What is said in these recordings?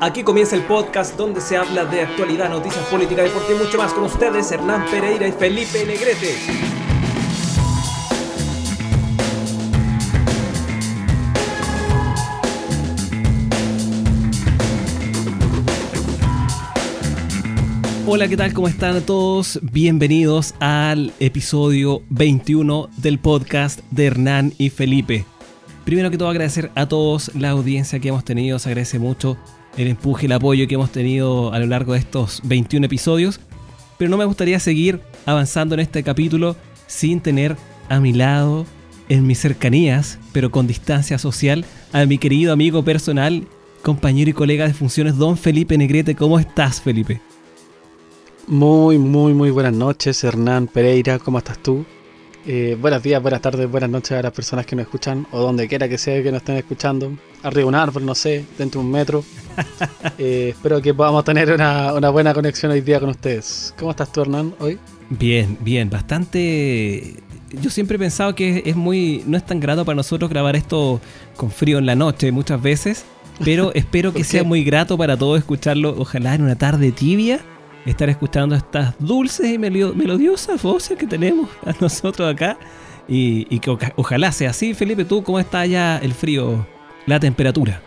Aquí comienza el podcast donde se habla de actualidad, noticias, política, deporte y mucho más con ustedes, Hernán Pereira y Felipe Negrete. Hola, ¿qué tal? ¿Cómo están todos? Bienvenidos al episodio 21 del podcast de Hernán y Felipe. Primero que todo agradecer a todos la audiencia que hemos tenido, se agradece mucho el empuje, el apoyo que hemos tenido a lo largo de estos 21 episodios. Pero no me gustaría seguir avanzando en este capítulo sin tener a mi lado, en mis cercanías, pero con distancia social, a mi querido amigo personal, compañero y colega de funciones, don Felipe Negrete. ¿Cómo estás, Felipe? Muy, muy, muy buenas noches, Hernán Pereira. ¿Cómo estás tú? Eh, buenos días, buenas tardes, buenas noches a las personas que nos escuchan o donde quiera que sea que nos estén escuchando. Arriba de un árbol, no sé, dentro de un metro. Eh, espero que podamos tener una, buena conexión hoy día con ustedes. ¿Cómo estás tú, Hernán, hoy? Bien, bien, bastante. Yo siempre he pensado que es muy. No es tan grato para nosotros grabar esto con frío en la noche muchas veces, pero espero que sea muy grato para todos escucharlo, ojalá en una tarde tibia estar escuchando estas dulces y melodiosas voces que tenemos a nosotros acá. Y, que ojalá sea así, Felipe, ¿tú cómo está allá el frío, la temperatura?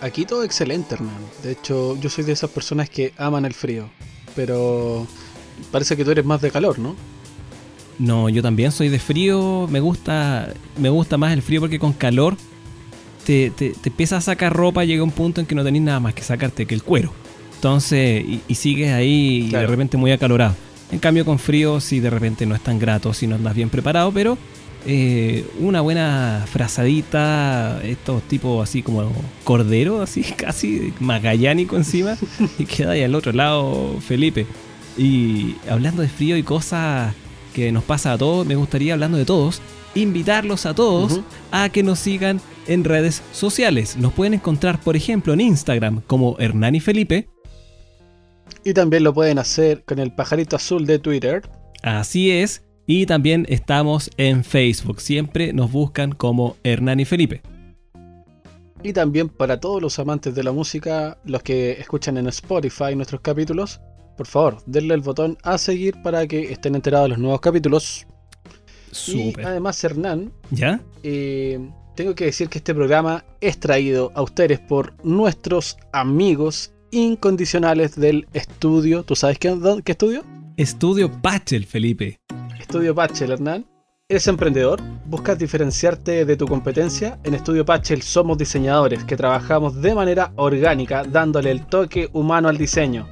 Aquí todo excelente, Hernán. De hecho, yo soy de esas personas que aman el frío. Pero parece que tú eres más de calor, ¿no? No, yo también soy de frío. Me gusta, me gusta más el frío porque con calor te, te, te empiezas a sacar ropa. Llega un punto en que no tenés nada más que sacarte que el cuero. Entonces, y, sigues ahí de repente muy acalorado. En cambio, con frío, sí, de repente no es tan grato si no andas bien preparado, pero eh, una buena frazadita, estos tipos así como cordero, así casi magallánico encima, y queda ahí al otro lado Felipe. Y hablando de frío y cosas que nos pasa a todos, me gustaría, hablando de todos, invitarlos a todos a que nos sigan en redes sociales. Nos pueden encontrar, por ejemplo, en Instagram como Hernán y Felipe y también lo pueden hacer con el pajarito azul de Twitter. Así es. Y también estamos en Facebook. Siempre nos buscan como Hernán y Felipe. Y también para todos los amantes de la música, los que escuchan en Spotify nuestros capítulos, por favor, denle el botón a seguir para que estén enterados de los nuevos capítulos. Y además, Hernán, ¿ya? Eh, tengo que decir que este programa es traído a ustedes por nuestros amigos incondicionales del estudio. ¿Tú sabes qué, qué estudio? Estudio Pachel, Felipe. Estudio Pachel, Hernán. ¿Eres emprendedor? ¿Buscas diferenciarte de tu competencia? En Estudio Pachel somos diseñadores que trabajamos de manera orgánica dándole el toque humano al diseño.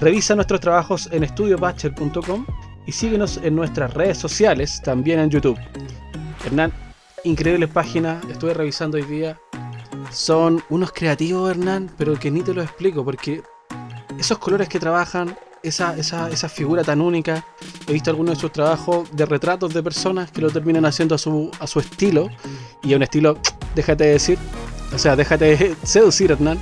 Revisa nuestros trabajos en estudiopatchel.com y síguenos en nuestras redes sociales, también en YouTube. Hernán, increíble página, estuve revisando hoy día son unos creativos, Hernán, pero que ni te lo explico, porque esos colores que trabajan, esa, esa, esa figura tan única, he visto algunos de sus trabajos de retratos de personas que lo terminan haciendo a su, a su estilo, y a un estilo, déjate de decir, o sea, déjate seducir, Hernán,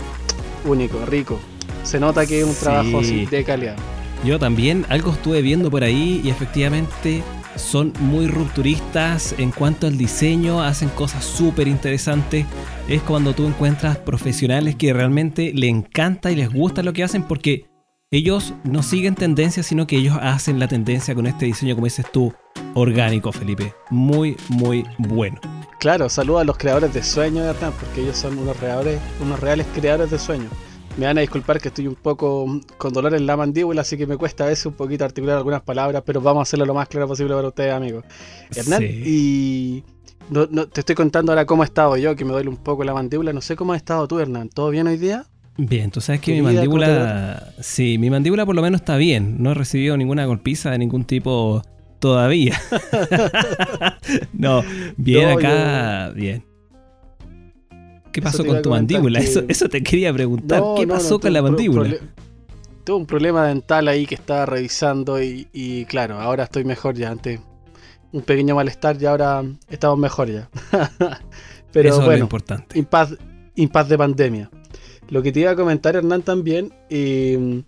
único, rico. Se nota que es un trabajo de calidad. Yo también algo estuve viendo por ahí y efectivamente son muy rupturistas en cuanto al diseño, hacen cosas súper interesantes. Es cuando tú encuentras profesionales que realmente le encanta y les gusta lo que hacen porque ellos no siguen tendencias, sino que ellos hacen la tendencia con este diseño, como dices tú, orgánico, Felipe. Muy, muy bueno. Claro, saluda a los creadores de sueños, ¿verdad? Porque ellos son unos reales, unos reales creadores de sueños. Me van a disculpar que estoy un poco con dolor en la mandíbula, así que me cuesta a veces un poquito articular algunas palabras, pero vamos a hacerlo lo más claro posible para ustedes, amigos. Hernán, y no, te estoy contando ahora cómo he estado yo, que me duele un poco la mandíbula. No sé cómo has estado tú, Hernán. ¿Todo bien hoy día? Bien, tú sabes que mi mandíbula. Sí, mi mandíbula por lo menos está bien. No he recibido ninguna golpiza de ningún tipo todavía. no, bien acá, bien. ¿Qué pasó con tu mandíbula? Eso, eso te quería preguntar. ¿Qué pasó con la mandíbula? tuve un problema dental ahí que estaba revisando y, claro, ahora estoy mejor ya. Antes un pequeño malestar y ahora estamos mejor ya. Pero bueno, es importante. Impaz, de pandemia. Lo que te iba a comentar, Hernán, también, em,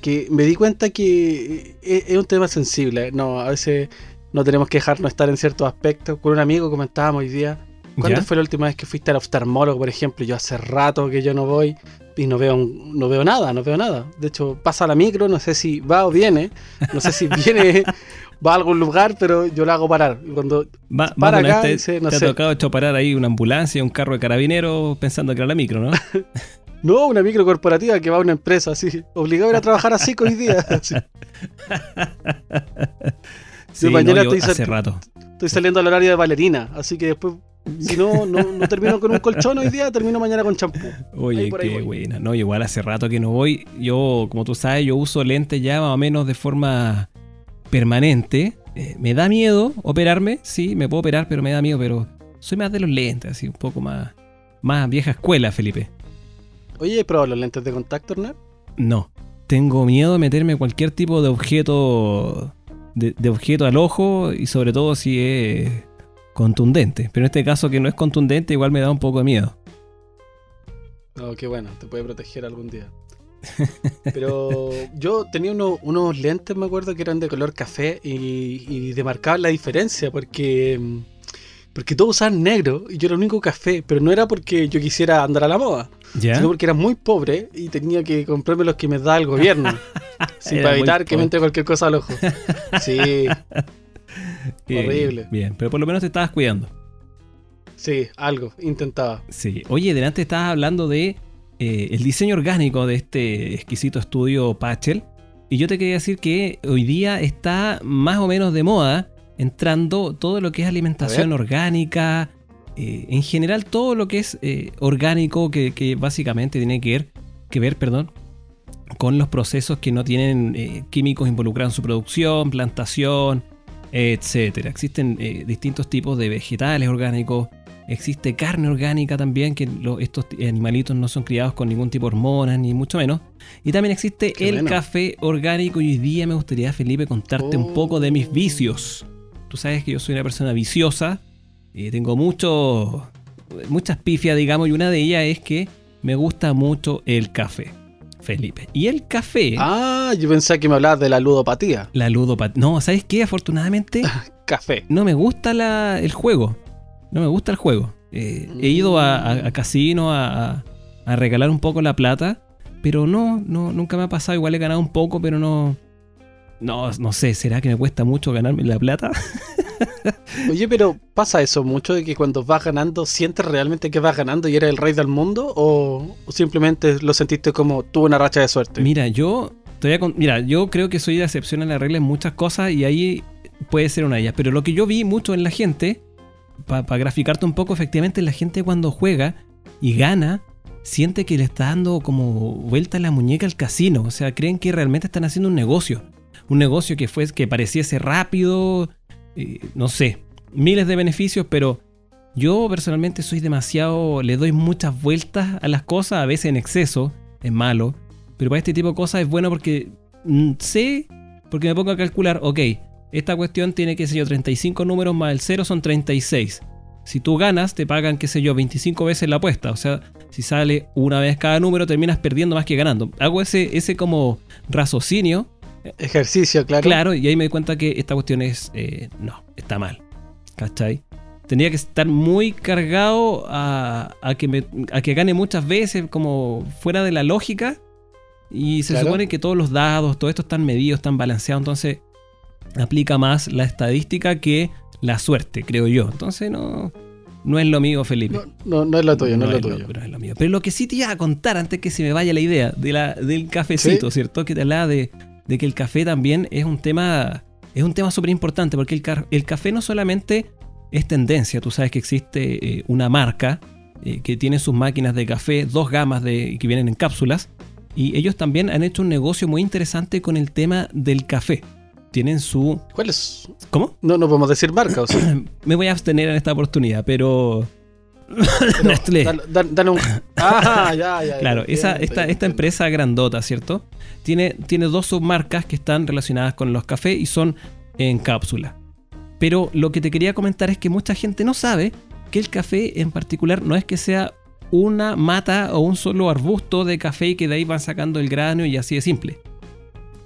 que me di cuenta que es, es, un tema sensible. No, a veces no tenemos que dejarnos estar en ciertos aspectos. Con un amigo comentábamos hoy día ¿Cuándo ¿Ya? fue la última vez que fuiste al oftalmólogo, por ejemplo? Yo hace rato que yo no voy y no veo, no veo nada, no veo nada. De hecho, pasa la micro, no sé si va o viene, no sé si viene, va a algún lugar, pero yo la hago parar. Cuando Va, Para acá, dice, no te sé. ha tocado hecho parar ahí una ambulancia, un carro de carabineros pensando que era la micro, ¿no? No, una micro corporativa que va a una empresa, así. Obligado a ir a trabajar así hoy día. así. Sí, mañana no, yo estoy hace rato. Estoy saliendo al horario de bailarina, así que después, si no, no, no termino con un colchón hoy día, termino mañana con champú. Oye, Ahí por ahí qué buena. No, igual hace rato que no voy. Yo, como tú sabes, yo uso lentes ya más o menos de forma permanente. Eh, me da miedo operarme, sí, me puedo operar, pero me da miedo, pero soy más de los lentes, así un poco más, más vieja escuela, Felipe. Oye, ¿he probado los lentes de contacto, Hernán? No, tengo miedo de meterme cualquier tipo de objeto de, de objeto al ojo y sobre todo si es contundente. Pero en este caso que no es contundente igual me da un poco de miedo. No, qué bueno, te puede proteger algún día. Pero yo tenía uno- unos lentes, me acuerdo, que eran de color café y, y demarcaban la diferencia porque, mm, porque todos usaban negro y yo era el único café, pero no era porque yo quisiera andar a la moda, ¿Ya? sino porque era muy pobre y tenía que comprarme los que me da el gobierno. Era para evitar que me entre cualquier cosa al ojo. Sí, Eh, horrible. Bien, pero por lo menos te estabas cuidando. sí, algo, intentaba. Sí. Oye, delante estabas hablando de eh, el diseño orgánico de este exquisito estudio Pachel. Y yo te quería decir que hoy día está más o menos de moda entrando todo lo que es alimentación orgánica. eh, en general, todo lo que es eh, orgánico, que, que básicamente tiene que ver, que ver perdón, con los procesos que no tienen eh, químicos involucrados en su producción, plantación, etcétera. Existen eh, distintos tipos de vegetales orgánicos, existe carne orgánica también, que lo- estos animalitos no son criados con ningún tipo de hormonas, ni mucho menos. Y también existe Qué el bueno. café orgánico. Y hoy día me gustaría, Felipe, contarte un poco de mis Oh. vicios. Tú sabes que yo soy una persona viciosa, y tengo mucho, muchas pifias, digamos, y una de ellas es que me gusta mucho el café, Felipe. Y el café, Ah, yo pensé que me hablabas de la ludopatía. la ludopatía. No, ¿sabes qué? Afortunadamente Café. no me gusta la- el juego. No me gusta el juego. Eh, he ido a, a, a casino a, a- a regalar un poco la plata, pero no, no, nunca me ha pasado. Igual he ganado un poco, pero no. No, no sé, ¿será que me cuesta mucho ganarme la plata? Oye, pero ¿pasa eso mucho de que cuando vas ganando sientes realmente que vas ganando y eres el rey del mundo? ¿O, simplemente lo sentiste como tuve una racha de suerte? Mira, yo mira, yo creo que soy de excepción en la regla en muchas cosas y ahí puede ser una de ellas. Pero lo que yo vi mucho en la gente, para graficarte un poco, efectivamente la gente cuando juega y gana, siente que le está dando como vuelta en la muñeca al casino. O sea, creen que realmente están haciendo un negocio. Un negocio que fue que pareciese rápido, eh, no sé, miles de beneficios, pero yo personalmente soy demasiado, le doy muchas vueltas a las cosas, a veces en exceso, es malo. Pero para este tipo de cosas es bueno porque mm, sé, porque me pongo a calcular, ok, esta cuestión tiene, qué sé yo, 35 números más el 0 son 36. Si tú ganas, te pagan, qué sé yo, 25 veces la apuesta. O sea, si sale una vez cada número, terminas perdiendo más que ganando. Hago ese, ese como raciocinio, Ejercicio, claro. claro, y ahí me di cuenta que esta cuestión es, eh, no, está mal. ¿Cachai? Tendría que estar muy cargado a, a que me, a que gane muchas veces, como fuera de la lógica. Y se Claro. supone que todos los dados, todo esto están medidos, están balanceados. Entonces, aplica más la estadística que la suerte, creo yo. Entonces, no, no es lo mío, Felipe. No, no, no es lo tuyo, no, es lo tuyo. no es lo mío. Pero lo que sí te iba a contar antes que se me vaya la idea de la, del cafecito, ¿cierto? Que te hablaba de, de que el café también es un tema. Es un tema súper importante porque el, café no solamente es tendencia. Tú sabes que existe eh, una marca eh, que tiene sus máquinas de café, dos gamas de, que vienen en cápsulas. Y ellos también han hecho un negocio muy interesante con el tema del café. Tienen su. ¿Cuál es? ¿Cómo? No, no podemos decir marca, o sea. Me voy a abstener en esta oportunidad, pero. Nestlé. dale- un- Ah, ya, ya. Claro, esa, esta, esta empresa grandota, ¿cierto? Tiene, tiene dos submarcas que están relacionadas con los cafés y son en cápsula. Pero lo que te quería comentar es que mucha gente no sabe que el café en particular no es que sea una mata o un solo arbusto de café y que de ahí van sacando el grano y así de simple.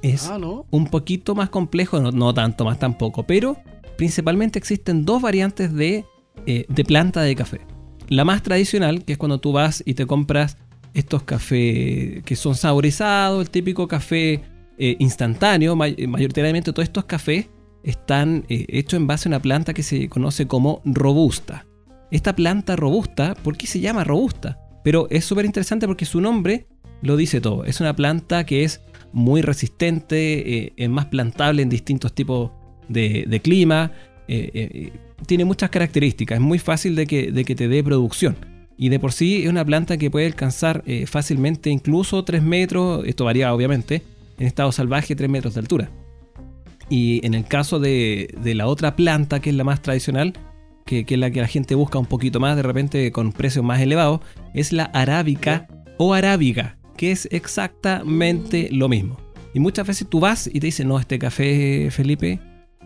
Es Ah, ¿no? un poquito más complejo, no, no tanto más tampoco, pero principalmente existen dos variantes de eh, de planta de café. La más tradicional, que es cuando tú vas y te compras estos cafés que son saborizados, el típico café eh, instantáneo, mayoritariamente todos estos cafés están hechos en base a una planta que se conoce como robusta. Esta planta robusta, ¿por qué se llama robusta? Pero es súper interesante porque su nombre lo dice todo. Es una planta que es muy resistente, eh, es más plantable en distintos tipos de, clima, eh, eh, tiene muchas características, es muy fácil de que, de que, te dé producción. Y de por sí es una planta que puede alcanzar fácilmente incluso 3 metros, esto varía obviamente, en estado salvaje 3 metros de altura. Y en el caso de, de la otra planta, que es la más tradicional, que, que, es la que la gente busca un poquito más de repente con precios más elevados, es la arábica o arábiga, que es exactamente lo mismo. Y muchas veces tú vas y te dicen, no, este café, Felipe,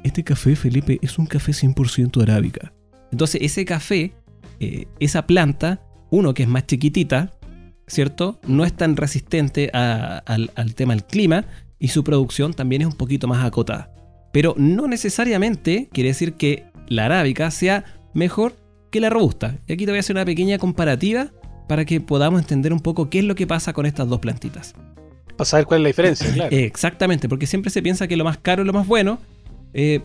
este café, Felipe, es un café 100% arábica. Entonces ese café, eh, esa planta, uno que es más chiquitita, ¿cierto? No es tan resistente al, al tema del clima y su producción también es un poquito más acotada. Pero no necesariamente quiere decir que la arábica sea mejor que la robusta. Y aquí te voy a hacer una pequeña comparativa para que podamos entender un poco qué es lo que pasa con estas dos plantitas. Para saber cuál es la diferencia, claro. Exactamente, porque siempre se piensa que lo más caro es lo más bueno. Eh,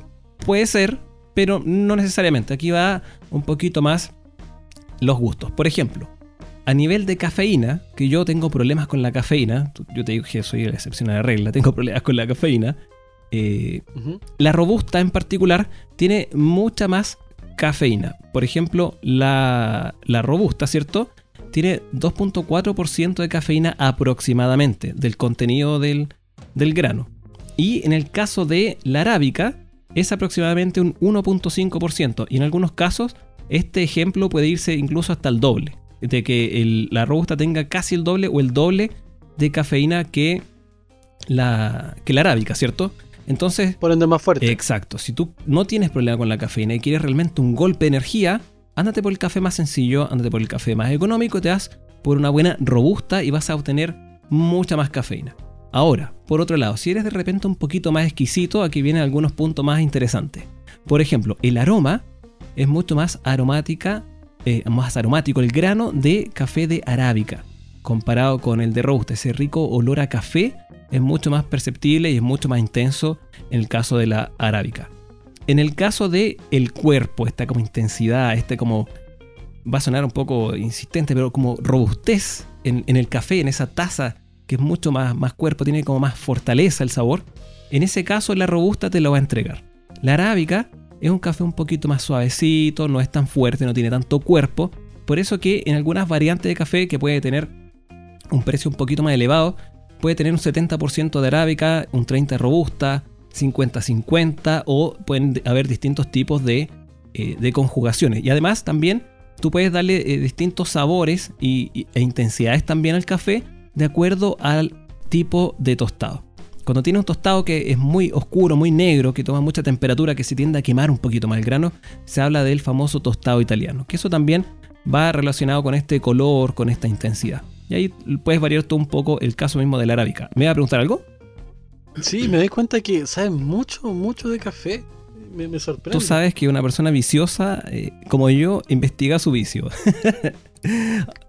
puede ser, pero no necesariamente. Aquí va un poquito más los gustos. Por ejemplo, a nivel de cafeína, que yo tengo problemas con la cafeína, yo te digo que soy la excepción a la regla, tengo problemas con la cafeína. Eh, la robusta en particular tiene mucha más cafeína. Por ejemplo, la, la robusta, ¿cierto? tiene 2.4% de cafeína aproximadamente del contenido del, grano. Y en el caso de la arábica es aproximadamente un 1.5%. Y en algunos casos este ejemplo puede irse incluso hasta el doble. De que la robusta tenga casi el doble o el doble de cafeína que la, que la arábica, ¿cierto? Entonces... Por ende más fuerte. Exacto. Si tú no tienes problema con la cafeína y quieres realmente un golpe de energía, ándate por el café más sencillo, ándate por el café más económico, te das por una buena robusta y vas a obtener mucha más cafeína. Ahora, por otro lado, si eres de repente un poquito más exquisito, aquí vienen algunos puntos más interesantes. Por ejemplo, el aroma es mucho más aromática, eh, más aromático el grano de café de arábica comparado con el de robusta. Ese rico olor a café es mucho más perceptible y es mucho más intenso en el caso de la arábica. En el caso de el cuerpo, esta como intensidad, este como va a sonar un poco insistente, pero como robustez en, el café, en esa taza que es mucho más, más cuerpo, tiene como más fortaleza el sabor. En ese caso la robusta te lo va a entregar. La arábica es un café un poquito más suavecito, no es tan fuerte, no tiene tanto cuerpo. Por eso que en algunas variantes de café que puede tener un precio un poquito más elevado, puede tener un 70% de arábica, un 30% de robusta, 50-50 o pueden haber distintos tipos de, eh, conjugaciones. Y además también tú puedes darle eh, distintos sabores y, e intensidades también al café de acuerdo al tipo de tostado. Cuando tiene un tostado que es muy oscuro, muy negro, que toma mucha temperatura, que se tiende a quemar un poquito más el grano, se habla del famoso tostado italiano, que eso también va relacionado con este color, con esta intensidad. Y ahí puedes variar todo un poco el caso mismo de la arábica. ¿Me va a preguntar algo? Sí, me doy cuenta que sabes mucho, mucho de café. Me, sorprende. Tú sabes que una persona viciosa eh, como yo investiga su vicio.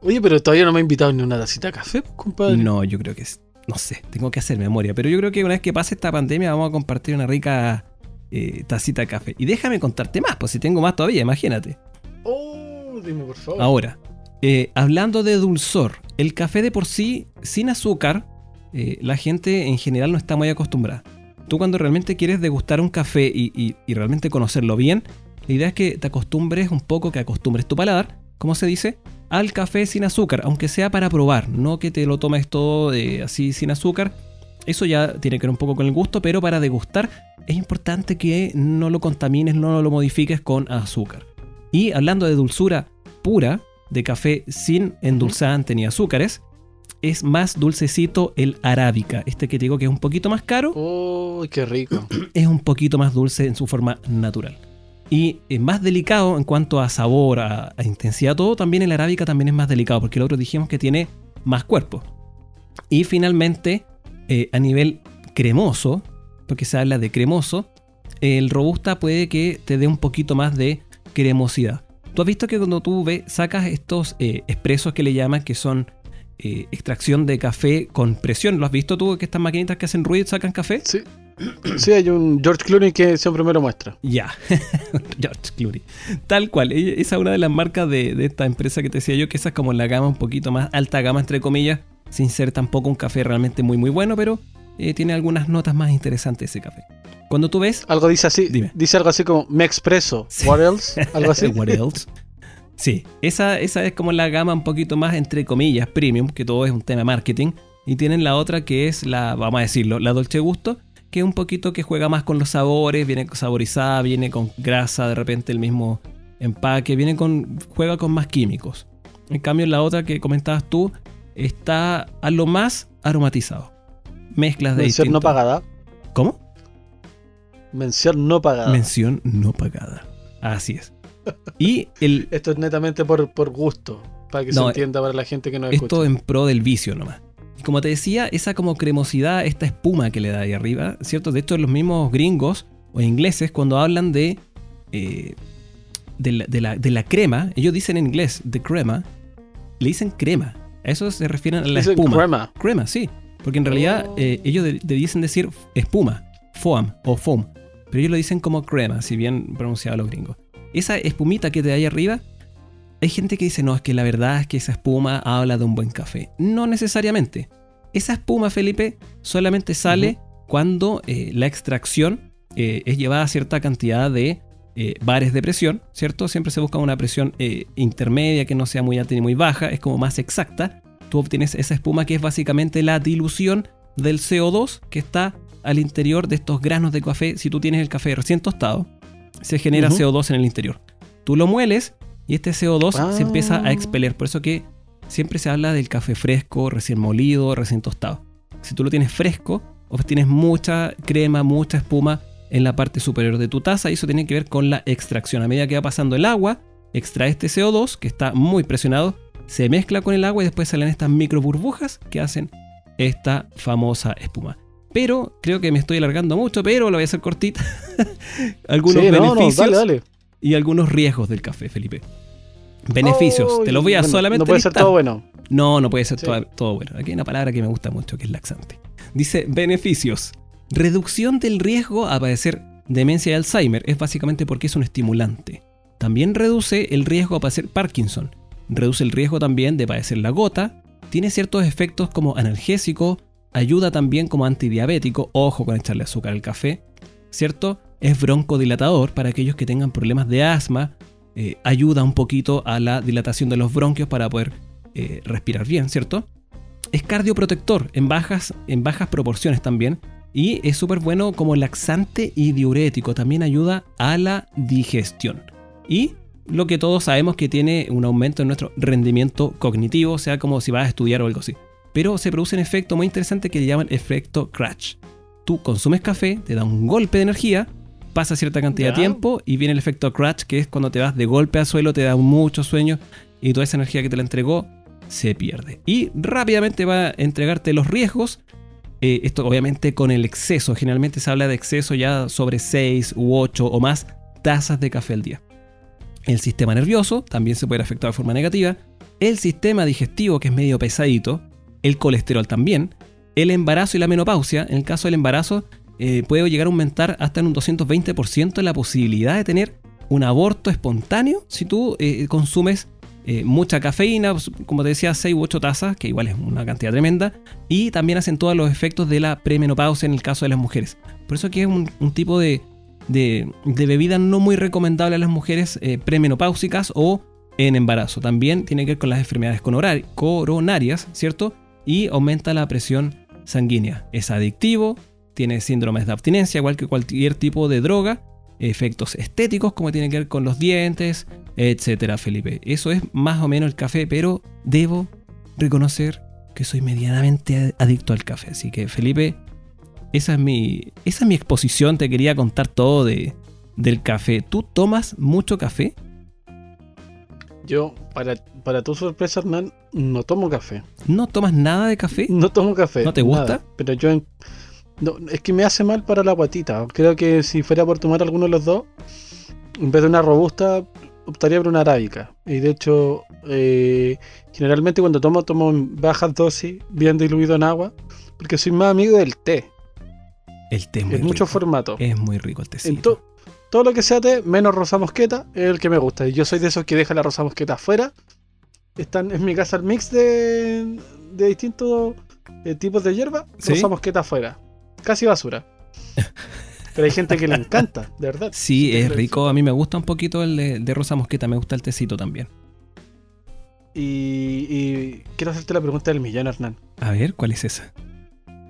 Oye, pero todavía no me ha invitado ni una tacita de café, pues, compadre. No, yo creo que es. No sé, tengo que hacer memoria. Pero yo creo que una vez que pase esta pandemia vamos a compartir una rica eh, tacita de café. Y déjame contarte más, pues si tengo más todavía, imagínate. Oh, dime por favor. Ahora, eh, hablando de dulzor, el café de por sí, sin azúcar, eh, la gente en general no está muy acostumbrada. Tú cuando realmente quieres degustar un café y, realmente conocerlo bien, la idea es que te acostumbres un poco, que acostumbres tu paladar, como se dice, al café sin azúcar, aunque sea para probar, no que te lo tomes todo así sin azúcar. Eso ya tiene que ver un poco con el gusto, pero para degustar es importante que no lo contamines, no lo modifiques con azúcar. Y hablando de dulzura pura, de café sin endulzante ni azúcares, es más dulcecito el arábica. Este que te digo que es un poquito más caro. ¡Oh, qué rico! Es un poquito más dulce en su forma natural. Y es más delicado en cuanto a sabor, a, intensidad, todo. También el arábica también es más delicado, porque el otro dijimos que tiene más cuerpo. Y finalmente, eh, a nivel cremoso, porque se habla de cremoso, el robusta puede que te dé un poquito más de cremosidad. Tú has visto que cuando tú ves, sacas estos eh, expresos que le llaman, que son eh, extracción de café con presión. ¿Lo has visto tú que estas maquinitas que hacen ruido sacan café? Sí. Sí, hay un George Clooney que siempre me lo muestra. Ya, George Clooney. Tal cual, esa es una de las marcas de, de, esta empresa que te decía yo, que esa es como la gama un poquito más alta gama, entre comillas, sin ser tampoco un café realmente muy muy bueno, pero eh, tiene algunas notas más interesantes ese café. Cuando tú ves... Algo dice así, Dime. dice algo así como Me Expreso, what else, algo así. what else. Sí, esa, esa es como la gama un poquito más, entre comillas, premium, que todo es un tema marketing. Y tienen la otra que es la, vamos a decirlo, la Dolce Gusto, que es un poquito que juega más con los sabores, viene saborizada, viene con grasa, de repente el mismo empaque, viene con, juega con más químicos. En cambio, la otra que comentabas tú está a lo más aromatizado. Mezclas de Mención no pagada. ¿Cómo? Mención no pagada. Mención no pagada. Así es. Y el... Esto es netamente por, por gusto, para que se entienda para la gente que no escucha. Esto en pro del vicio nomás como te decía, esa como cremosidad, esta espuma que le da ahí arriba, ¿cierto? De hecho, los mismos gringos o ingleses, cuando hablan de, eh, de, la, crema, ellos dicen en inglés, de crema, le dicen crema. A eso se refieren a la espuma. Crema. Crema, sí. Porque en realidad oh. eh, ellos dicen decir espuma, foam o foam. Pero ellos lo dicen como crema, si bien pronunciado los gringos. Esa espumita que te da ahí arriba hay gente que dice, no, es que la verdad es que esa espuma habla de un buen café. No necesariamente. Esa espuma, Felipe, solamente sale cuando eh, la extracción eh, es llevada a cierta cantidad de eh, bares de presión, ¿cierto? Siempre se busca una presión intermedia que no sea muy alta ni muy baja, es como más exacta. Tú obtienes esa espuma que es básicamente la dilución del CO2 que está al interior de estos granos de café. Si tú tienes el café recién tostado, se genera CO2 en el interior. Tú lo mueles y este CO2 se empieza a ah. expeler. Por eso que siempre se habla del café fresco, recién molido, recién tostado. Si tú lo tienes fresco, obtienes mucha crema, mucha espuma en la parte superior de tu taza y eso tiene que ver con la extracción. A medida que va pasando el agua, extrae este CO2 que está muy presionado, se mezcla con el agua y después salen estas micro burbujas que hacen esta famosa espuma. Pero creo que me estoy alargando mucho, pero lo voy a hacer cortita. Algunos beneficios. dale, dale y algunos riesgos del café, Felipe. Beneficios, te los voy a solamente. No puede ser todo bueno. No, no puede ser todo, bueno. Aquí hay una palabra que me gusta mucho, que es laxante. Dice beneficios. Reducción del riesgo a padecer demencia y Alzheimer es básicamente porque es un estimulante. También reduce el riesgo a padecer Parkinson. Reduce el riesgo también de padecer la gota. Tiene ciertos efectos como analgésico. Ayuda también como antidiabético. Ojo con echarle azúcar al café. ¿Cierto? es broncodilatador para aquellos que tengan problemas de asma, eh, ayuda un poquito a la dilatación de los bronquios para poder eh, respirar bien, ¿cierto? Es cardioprotector en bajas, en bajas proporciones también y es súper bueno como laxante y diurético, también ayuda a la digestión. Y lo que todos sabemos que tiene un aumento en nuestro rendimiento cognitivo, sea como si vas a estudiar o algo así. Pero se produce un efecto muy interesante que le llaman efecto crash. Tú consumes café, te da un golpe de energía, pasa cierta cantidad de tiempo y viene el efecto crash, que es cuando te vas de golpe al suelo, te da mucho sueño y toda esa energía que te la entregó se pierde. Y rápidamente va a entregarte los riesgos. Eh, esto obviamente con el exceso. Generalmente se habla de exceso ya sobre 6 u 8 o más tazas de café al día. El sistema nervioso también se puede afectar de forma negativa. El sistema digestivo, que es medio pesadito. El colesterol también. El embarazo y la menopausia. En el caso del embarazo, eh, puede llegar a aumentar hasta en un 220% la posibilidad de tener un aborto espontáneo si tú eh, consumes eh, mucha cafeína, pues, como te decía, 6 u 8 tazas, que igual es una cantidad tremenda, y también hacen todos los efectos de la premenopausia en el caso de las mujeres. Por eso aquí es un, tipo de, bebida no muy recomendable a las mujeres premenopáusicas o en embarazo. También tiene que ver con las enfermedades coronarias, ¿cierto? Y aumenta la presión sanguínea. Es adictivo, tiene síndromes de abstinencia, igual que cualquier tipo de droga, efectos estéticos como tiene que ver con los dientes, etcétera, Felipe. Eso es más o menos el café, pero debo reconocer que soy medianamente adicto al café. Así que, Felipe, esa es mi, esa es mi exposición. Te quería contar todo de, del café. ¿Tú tomas mucho café? Yo, para, para tu sorpresa, Hernán, no tomo café. ¿No tomas nada de café? No tomo café. ¿No te gusta? pero yo no, es que me hace mal para la guatita. Creo que si fuera por tomar alguno de los dos, en vez de una robusta, optaría por una arábica. Y de hecho, eh, generalmente cuando tomo, tomo en bajas dosis, bien diluido en agua, porque soy más amigo del té. El té es muy En muchos rico. formatos. Es muy rico el En tecito. to- todo lo que sea té, menos rosa mosqueta, es el que me gusta. Y yo soy de esos que deja la rosa mosqueta afuera. Están en mi casa el mix de, de distintos eh, tipos de hierba, ¿Sí? rosa mosqueta afuera. Casi basura. Pero hay gente que le encanta, de verdad. Sí, es rico. A mí me gusta un poquito el de, de rosa mosqueta. Me gusta el tecito también. Y, y quiero hacerte la pregunta del millón, Hernán. A ver, ¿cuál es esa?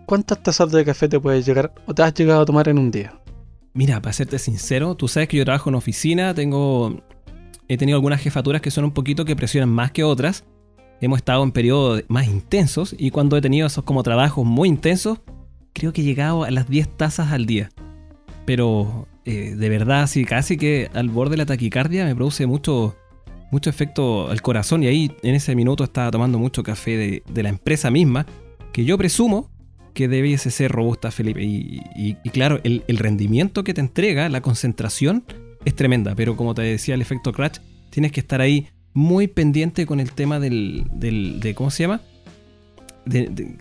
¿Cuántas tazas de café te puedes llegar o te has llegado a tomar en un día? Mira, para serte sincero, tú sabes que yo trabajo en oficina, tengo he tenido algunas jefaturas que son un poquito que presionan más que otras. Hemos estado en periodos más intensos y cuando he tenido esos como trabajos muy intensos, creo que he llegado a las 10 tazas al día. Pero eh, de verdad, sí, casi que al borde de la taquicardia me produce mucho, mucho efecto al corazón y ahí en ese minuto estaba tomando mucho café de, la empresa misma, que yo presumo que debiese ser robusta, Felipe. Y, claro, el, rendimiento que te entrega, la concentración, es tremenda. Pero como te decía el efecto Crash, tienes que estar ahí muy pendiente con el tema del. del de, ¿Cómo se llama? De-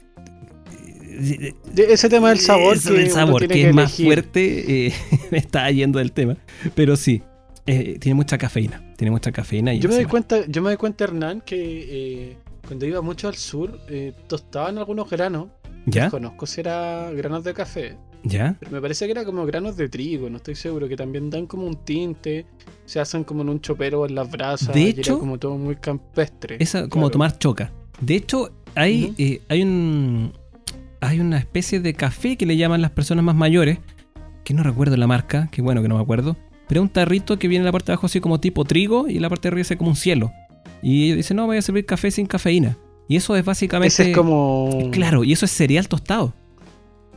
ese tema del sabor eso que, del sabor, que, es más fuerte, eh, me está yendo del tema. Pero sí, eh, tiene mucha cafeína. Tiene mucha cafeína. Y Yo me doy cuenta, yo me doy cuenta, Hernán, que eh, cuando iba mucho al sur, tostaban algunos granos. ¿Ya? Conozco si era granos de café, ¿Ya? pero me parece que era como granos de trigo, no estoy seguro, que también dan como un tinte, se hacen como en un chopero en las brasas, De hecho, era como todo muy campestre. Esa, como Claro. tomar choca. De hecho, hay, eh, hay un. Hay una especie de café que le llaman las personas más mayores. Que no recuerdo la marca, que bueno que no me acuerdo. Pero es un tarrito que viene en la parte de abajo así como tipo trigo y la parte de arriba es como un cielo. Y ellos dicen, no, voy a servir café sin cafeína. Y eso es básicamente. Ese es como... Claro, y eso es cereal tostado.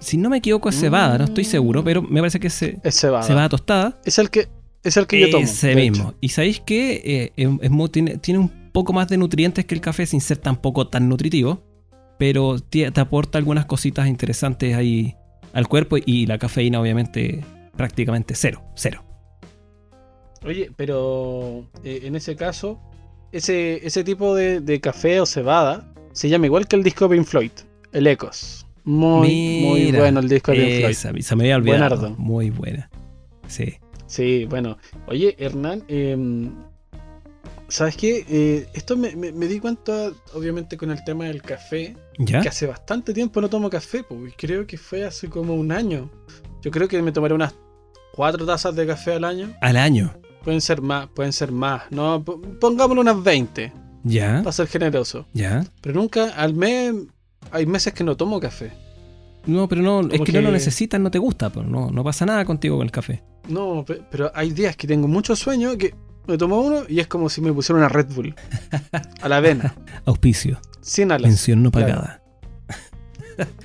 Si no me equivoco es cebada, no estoy seguro, pero me parece que es ce- Es cebada. cebada tostada. Es el que, es el que yo tomo. Ese mismo. hecho. Y sabéis que es, es muy- tiene, tiene un poco más de nutrientes que el café sin ser tampoco tan nutritivo. Pero te, te aporta algunas cositas interesantes ahí al cuerpo y la cafeína obviamente prácticamente cero. Cero. Oye, pero eh, en ese caso, ese, ese tipo de, de café o cebada se llama igual que el disco de Pink Floyd, el Ecos. Muy, muy bueno el disco de Pink Floyd. Esa, se me había olvidado. Buenardo. Muy buena. Sí. Sí, bueno. Oye, Hernán, em, ¿sabes qué? Eh, esto me, me- me di cuenta, obviamente, con el tema del café, ¿Ya? que hace bastante tiempo no tomo café, pues, creo que fue hace como un año. Yo creo que me tomaré unas cuatro tazas de café al año. Al año. Pueden ser más, pueden ser más. No, pongámosle unas 20, ¿Ya? para ser generoso. ¿Ya? Pero nunca, al mes, hay meses que no tomo café. No, pero no, es que, no lo necesitas, no te gusta, pero no, no pasa nada contigo con el café. No, pe- pero hay días que tengo mucho sueño que me tomo uno y es como si me pusiera una Red Bull a la vena, Auspicio. sin alas. Mención no Claro. pagada.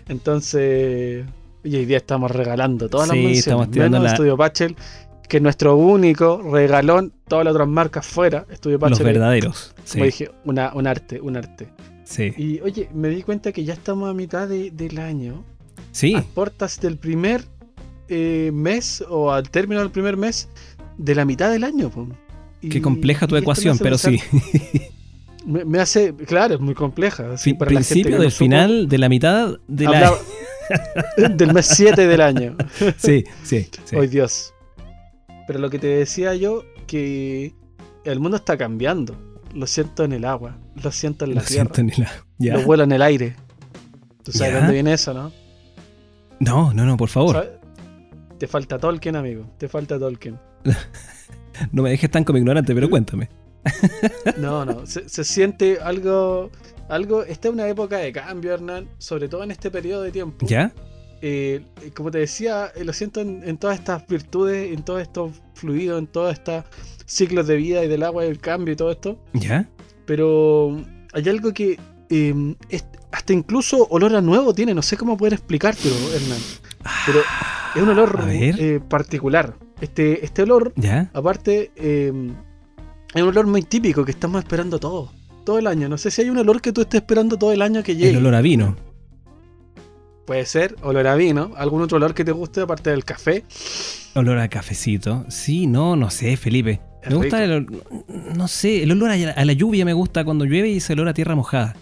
Entonces, y hoy día estamos regalando todas las Sí, menciones. estamos tirando menos la- Estudio Pachel, que es nuestro único regalón, todas las otras marcas fuera. Estudio Pachel, Los verdaderos. Como dije, una, un arte, un arte. Sí. Y oye, me di cuenta que ya estamos a mitad de- del año. Sí. A portas del primer eh, mes o al término del primer mes de la mitad del año. po. Y- Qué compleja tu hace pero pensar- sí. Me, me hace, claro, es muy compleja. así, Fin- para la gente principio del supo, final de la mitad de la. hablaba- del mes 7 del año. Sí, sí, sí. Hoy Dios. Pero lo que te decía yo, que el mundo está cambiando. Lo siento en el agua, lo siento en la Lo tierra, siento, Nela. ¿Ya? lo vuelo en el aire. ¿Tú sabes dónde viene eso, no? No, no, no, por favor. ¿Sabes? Te falta Tolkien, amigo. Te falta Tolkien. No me dejes tan como ignorante, pero cuéntame. No, no. Se, se siente algo. Algo. Esta es una época de cambio, Hernán. Sobre todo en este periodo de tiempo. ¿Ya? Eh, como te decía, eh, lo siento en, en todas estas virtudes, en todos estos fluidos, en todos estos ciclos de vida y del agua y el cambio y todo esto. ¿Ya? Pero hay algo que eh, es- hasta incluso olor a nuevo tiene. No sé cómo poder explicártelo, Hernán. Pero es un olor eh, particular. Este, este olor, ¿Ya? aparte, eh, es un olor muy típico que estamos esperando todo. Todo el año. No sé si hay un olor que tú estés esperando todo el año que llegue. El olor a vino. Puede ser olor a vino. ¿Algún otro olor que te guste aparte del café? Olor a cafecito. Sí, no, no sé, Felipe. Es Me gusta el olor- no sé, el olor a la, a la lluvia me gusta cuando llueve y ese olor a tierra mojada.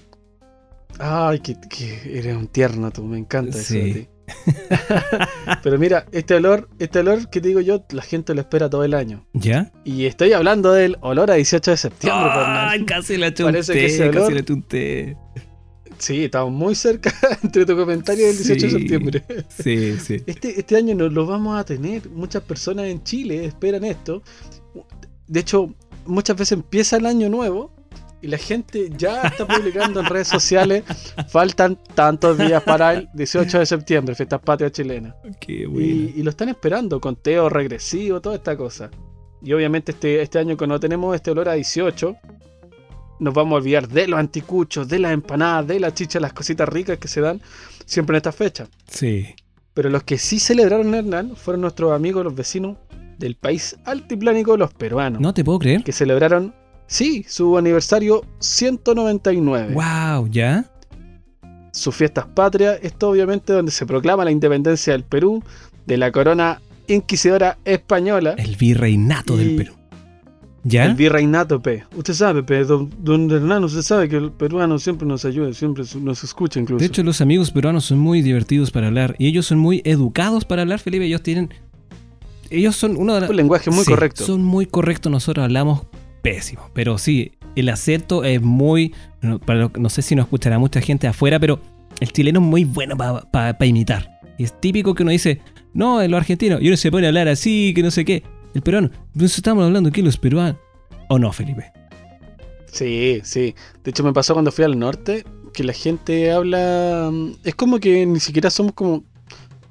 Ay, que, que eres un tierno tú, me encanta eso Sí. de ti. Pero mira, este olor, este olor que te digo yo, la gente lo espera todo el año. ¿Ya? Y estoy hablando del olor a 18 de septiembre. Ay, casi la Parece que ese chunté, olor- casi la chunté. Sí, estamos muy cerca entre tu comentario y el 18 de septiembre. Sí, sí. Este, este año no lo vamos a tener. Muchas personas en Chile esperan esto. De hecho, muchas veces empieza el año nuevo y la gente ya está publicando en redes sociales. Faltan tantos días para el 18 de septiembre, fiestas patrias chilenas. Qué y lo están esperando, conteo regresivo, toda esta cosa. Y obviamente este, este año cuando tenemos este olor a 18, nos vamos a olvidar de los anticuchos, de las empanadas, de la chicha, las cositas ricas que se dan siempre en esta fecha. Sí. Pero los que sí celebraron Hernán fueron nuestros amigos, los vecinos del país altiplánico, los peruanos, No te puedo creer. que celebraron, sí, su aniversario 199. Wow, ¿ya? sus fiestas patrias. Esto obviamente donde se proclama la independencia del Perú de la corona inquisidora española. El virreinato Y- del Perú. ¿Ya? El virreinato, P. Usted sabe, P. Don, don Hernán, usted sabe que el peruano siempre nos ayuda, siempre nos escucha incluso. De hecho, los amigos peruanos son muy divertidos para hablar y ellos son muy educados para hablar, Felipe. Ellos tienen. Ellos son uno de los. un lenguaje muy Sí, correcto. Son muy correctos. Nosotros hablamos pésimo. Pero sí, el acento es muy. No, para lo- no sé si nos escuchará mucha gente afuera, pero el chileno es muy bueno para imitar. Y es típico que uno dice, no, en los argentinos, y uno se pone a hablar así, que no sé qué. El peruano, pues estamos hablando aquí los peruanos. ¿O no, Felipe? Sí, sí. De hecho, me pasó cuando fui al norte que la gente habla. Es como que ni siquiera somos como.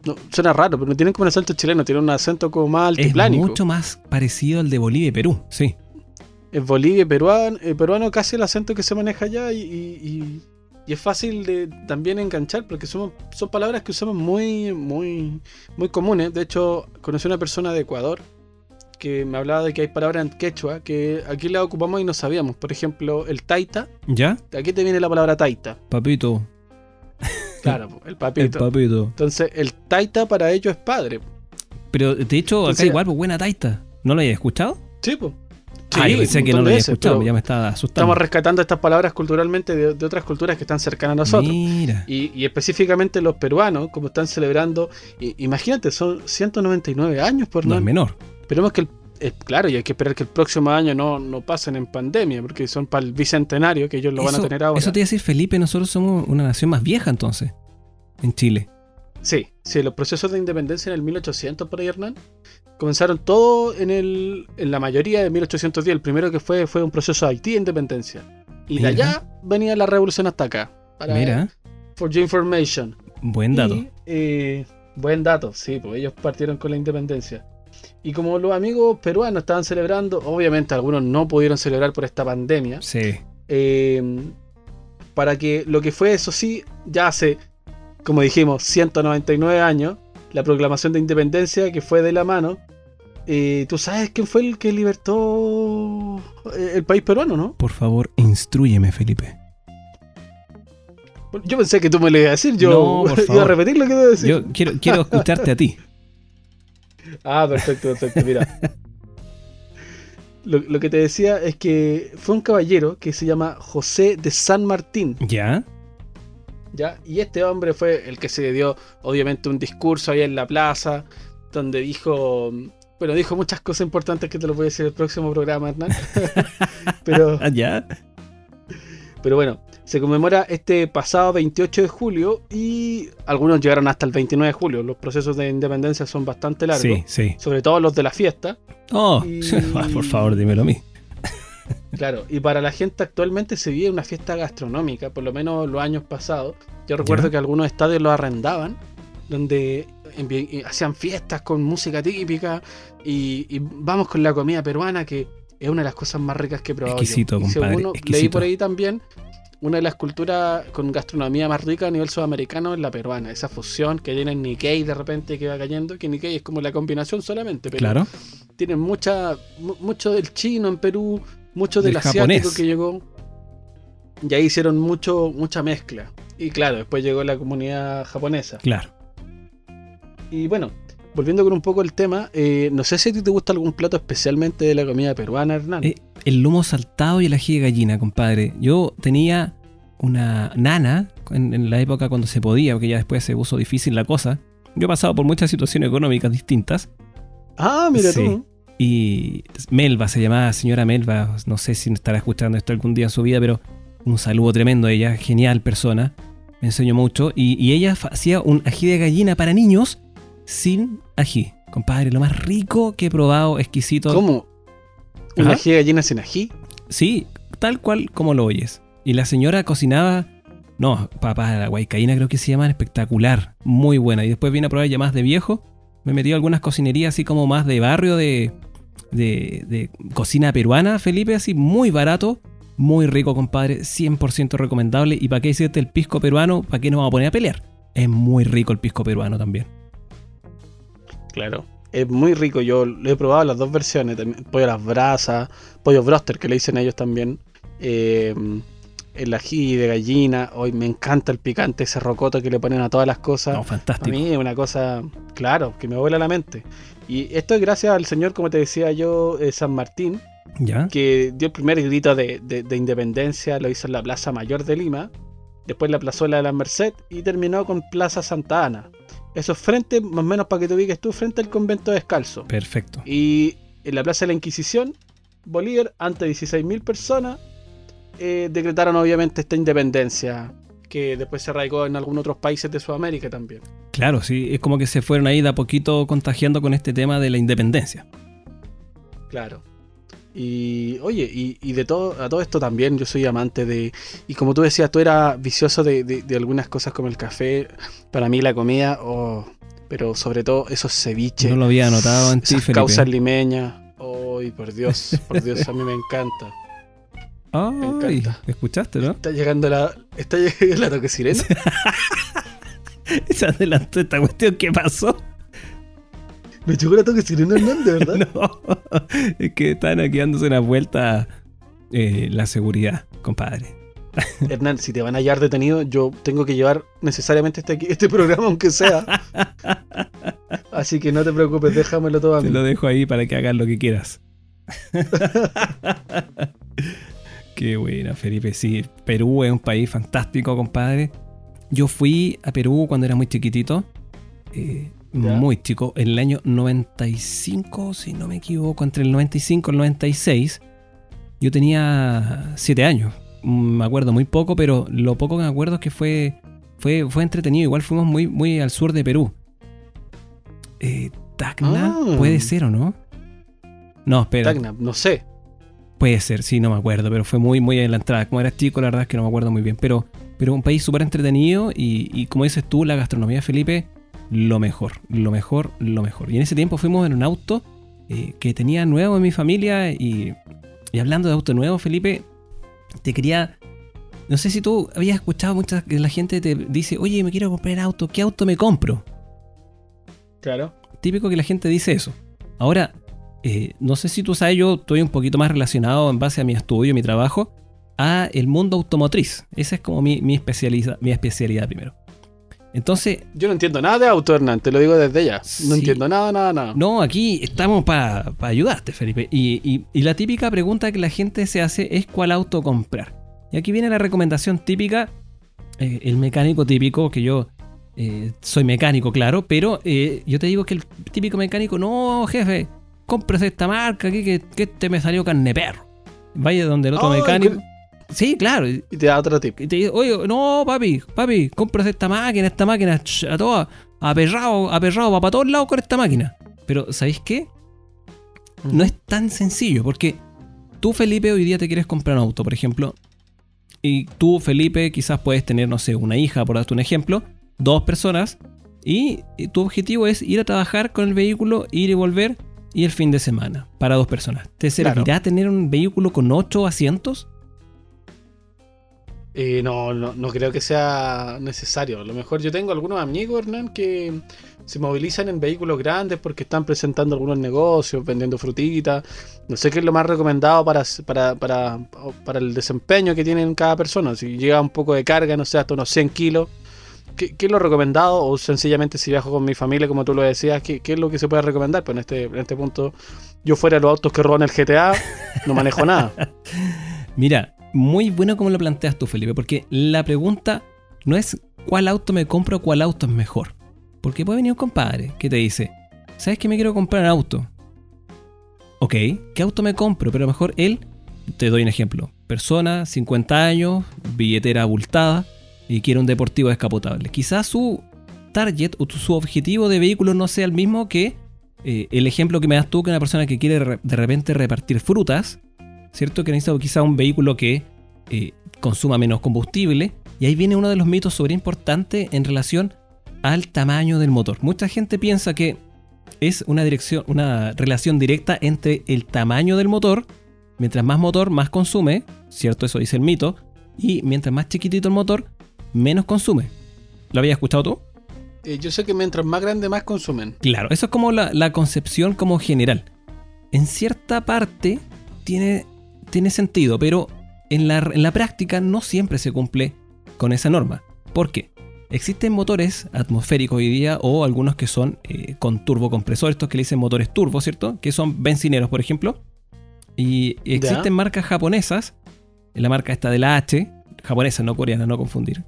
No, suena raro, pero no tienen como un acento chileno, tienen un acento como más Es altiplánico. mucho más parecido al de Bolivia y Perú, sí. Es Bolivia, peruano, eh, peruano casi el acento que se maneja allá y, y- es fácil de también enganchar porque somos, son palabras que usamos muy, muy, muy comunes. De hecho, conocí a una persona de Ecuador que me hablaba de que hay palabras en quechua que aquí las ocupamos y no sabíamos. Por ejemplo, el taita. ¿Ya? ¿De aquí te viene la palabra taita? Papito. Claro, el El papito. papito. Entonces, el taita para ellos es padre. Pero de hecho, acá Entonces- igual, pues buena taita. ¿No lo habías escuchado? Sí, pues. Ah, pensé que no lo había escuchado, ya me estaba asustando. Estamos rescatando estas palabras culturalmente de, de otras culturas que están cercanas a nosotros. Mira. Y, y específicamente los peruanos, como están celebrando, imagínate, son 199 años por No es no. menor. Esperemos que el, eh, claro, y hay que esperar que el próximo año no, no pasen en pandemia, porque son para el bicentenario, que ellos lo van a tener ahora. Eso te iba a decir, Felipe, nosotros somos una nación más vieja entonces. En Chile. Sí, sí, los procesos de independencia en el 1800 por ahí, Hernán, comenzaron todo en el, en la mayoría de 1810. El primero que fue fue un proceso de Haití de independencia. Y de allá venía la revolución hasta acá. Para, Mira, For your information. buen dato. Y, eh, buen dato, sí, pues ellos partieron con la independencia. Y como los amigos peruanos estaban celebrando, obviamente algunos no pudieron celebrar por esta pandemia, Sí. eh, para que lo que fue, eso sí, ya hace, como dijimos, 199 años, la proclamación de independencia que fue de la mano. Eh, ¿Tú sabes quién fue el que libertó eh, el país peruano, no? Por favor, instruyeme, Felipe. Yo pensé que tú me lo ibas a decir, yo No, por iba a repetir lo que iba a decir. Yo quiero, quiero escucharte a ti. Ah, perfecto, perfecto. Mira. Lo, lo que te decía es que fue un caballero que se llama José de San Martín, ¿Ya? ¿ya? Y este hombre fue el que se dio, obviamente, un discurso ahí en la plaza, donde dijo, bueno, dijo muchas cosas importantes que te lo voy a decir en el próximo programa, Hernán. pero, Ah, ¿Ya? pero bueno, se conmemora este pasado 28 de julio y algunos llegaron hasta el 29 de julio. Los procesos de independencia son bastante largos, Sí, sí. sobre todo los de la fiesta. Oh, Y- por favor, dímelo a mí. Claro, y para la gente actualmente se vive una fiesta gastronómica, por lo menos los años pasados. Yo recuerdo Ya. que algunos estadios lo arrendaban, donde y hacían fiestas con música típica y, y vamos con la comida peruana, que es una de las cosas más ricas que he probado. yo. Exquisito, Y compadre, según leí por ahí también, una de las culturas con gastronomía más rica a nivel sudamericano es la peruana. Esa fusión que tiene Nikkei de repente que va cayendo, que Nikkei es como la combinación solamente, pero Claro. tienen mucha mu- mucho del chino en Perú, mucho del, Del asiático japonés. que llegó. Y ahí hicieron mucho mucha mezcla. Y claro, después llegó la comunidad japonesa. Claro. Y bueno, volviendo con un poco el tema, eh, no sé si a ti te gusta algún plato especialmente de la comida peruana, Hernán. Eh, el lomo saltado y el ají de gallina, compadre. Yo tenía una nana en, en la época cuando se podía, porque ya después se puso difícil la cosa. Yo he pasado por muchas situaciones económicas distintas. ah, mira Sí. tú. Y Melva se llamaba señora Melva. No sé si estará escuchando esto algún día en su vida, pero un saludo tremendo a ella. Genial persona. Me enseñó mucho. Y, y ella hacía un ají de gallina para niños sin ají. Compadre, lo más rico que he probado, exquisito. ¿Cómo? ¿Un ají de gallina sin ají? Sí, tal cual como lo oyes. Y la señora cocinaba. No, papas de la guaycaína creo que se llaman espectacular. Muy buena. Y después vine a probar ya más de viejo. Me metí a algunas cocinerías así como más de barrio, de, de, de cocina peruana, Felipe, así muy barato. Muy rico, compadre. 100% recomendable. Y para qué decirte el pisco peruano, ¿para qué nos vamos a poner a pelear? Es muy rico el pisco peruano también. Claro. Es muy rico, yo lo he probado las dos versiones, también, pollo a las brasas, pollo broster que le dicen ellos también, eh, el ají de gallina, hoy me encanta el picante, ese rocoto que le ponen a todas las cosas. No, a fantástico. mí es una cosa, claro, que me vuela la mente. Y esto es gracias al señor, como te decía yo, eh, San Martín, ¿Ya? que dio el primer grito de, de- de independencia, lo hizo en la Plaza Mayor de Lima, después la plazuela de la Merced y terminó con Plaza Santa Ana. Eso es frente, más o menos para que te ubiques tú, frente al convento descalzo. Perfecto. Y en la Plaza de la Inquisición, Bolívar, ante 16.000 personas, eh, decretaron obviamente esta independencia, que después se arraigó en algunos otros países de Sudamérica también. Claro, sí, es como que se fueron ahí de a poquito contagiando con este tema de la independencia. Claro. Y oye, y, y de todo, a todo esto también yo soy amante de. Y como tú decías, tú eras vicioso de, de- de algunas cosas como el café. Para mí la comida, oh, pero sobre todo esos ceviches. No lo había notado en ti, causas limeñas. Ay, por Dios, por Dios, a mí me encanta. Ay, encanta. ¿escuchaste, no? Está llegando la. Está llegando la toque sirena. Se adelantó esta cuestión, ¿qué pasó? Me llegó la toque sirena, Hernán, de verdad. No, es que están aquí dándose una vuelta eh, la seguridad, compadre. Hernán, si te van a hallar detenido, yo tengo que llevar necesariamente este, este programa, aunque sea. Así que no te preocupes, déjamelo todo a Te mí. lo dejo ahí para que hagas lo que quieras. Qué buena, Felipe. Sí, Perú es un país fantástico, compadre. Yo fui a Perú cuando era muy chiquitito. eh, Ya. muy chico. En el año 95, si no me equivoco, entre el 95 y el 96. Yo tenía 7 años. Me acuerdo muy poco, pero lo poco que me acuerdo es que fue, fue, fue entretenido. Igual fuimos muy, muy al sur de Perú. Eh, Tacna, Ah. puede ser o no? No, espera. Tacna, no sé. Puede ser, sí, no me acuerdo, pero fue muy, muy en la entrada. Como era chico, la verdad es que no me acuerdo muy bien. Pero, pero un país súper entretenido y, y como dices tú, la gastronomía, Felipe, lo mejor, lo mejor, lo mejor. Y en ese tiempo fuimos en un auto eh, que tenía nuevo en mi familia y, y hablando de auto nuevo, Felipe, te quería... No sé si tú habías escuchado muchas que la gente te dice, oye, me quiero comprar auto, ¿qué auto me compro? Claro. típico que la gente dice eso. Ahora, eh, no sé si tú sabes, yo estoy un poquito más relacionado en base a mi estudio, mi trabajo, a el mundo automotriz. Esa es como mi, mi, especializa- mi especialidad primero. Entonces, Yo no entiendo nada de auto, Hernán, te lo digo desde ya. No Sí. entiendo nada, nada, nada. no, aquí estamos para ayudarte, Felipe. Y, y- y la típica pregunta que la gente se hace es cuál auto comprar. Y aquí viene la recomendación típica, eh, el mecánico típico, que yo eh, soy mecánico, claro, pero eh, yo te digo que el típico mecánico, no, jefe, cómprese esta marca aquí que, que este me salió carne perro. Vaya donde el otro mecánico. Sí, claro. Y te da otro tip. y te dice, oye, no, papi, papi, cómprase esta máquina, esta máquina, ch, a todas, aperrado, aperrado, va para todos lados con esta máquina. Pero, ¿sabéis qué? No es tan sencillo, porque tú, Felipe, hoy día te quieres comprar un auto, por ejemplo, y tú, Felipe, quizás puedes tener, no sé, una hija, por darte un ejemplo, dos personas, y tu objetivo es ir a trabajar con el vehículo, ir y volver, y el fin de semana, para dos personas. ¿Te Claro. servirá tener un vehículo con ocho asientos? Eh, no, no, no creo que sea necesario. A lo mejor yo tengo algunos amigos, Hernán, que se movilizan en vehículos grandes porque están presentando algunos negocios, vendiendo frutitas. No sé qué es lo más recomendado para, para, para, para el desempeño que tienen cada persona. Si llega un poco de carga, no sé, hasta unos 100 kilos, ¿qué, es lo recomendado? O sencillamente si viajo con mi familia, como tú lo decías, ¿qué, es lo que se puede recomendar? Pues en este, en este punto, yo fuera los autos que roban el GTA, no manejo nada. Mira, muy bueno como lo planteas tú, Felipe, porque la pregunta no es cuál auto me compro o cuál auto es mejor. Porque puede venir un compadre que te dice, ¿sabes que me quiero comprar un auto? Ok, ¿qué auto me compro? Pero mejor él, te doy un ejemplo. Persona, 50 años, billetera abultada y quiere un deportivo descapotable. Quizás su target o su objetivo de vehículo no sea el mismo que eh, el ejemplo que me das tú, que una persona que quiere de repente repartir frutas, ¿cierto? Que necesita quizás un vehículo que eh, consuma menos combustible. Y ahí viene uno de los mitos sobre importante en relación al tamaño del motor. Mucha gente piensa que es una, dirección, una relación directa entre el tamaño del motor, mientras más motor, más consume, ¿cierto? Eso dice el mito. Y mientras más chiquitito el motor, menos consume. ¿Lo habías escuchado tú? Eh, yo sé que mientras más grande, más consumen. Claro, eso es como la, concepción como general. En cierta parte tiene, tiene sentido, pero en la, en la práctica no siempre se cumple con esa norma. ¿Por qué? Existen motores atmosféricos hoy día o algunos que son eh, con turbocompresor, estos que le dicen motores turbo, ¿cierto? Que son bencineros, por ejemplo. Y existen marcas japonesas, la marca esta de la H, japonesa, no coreana, no confundir,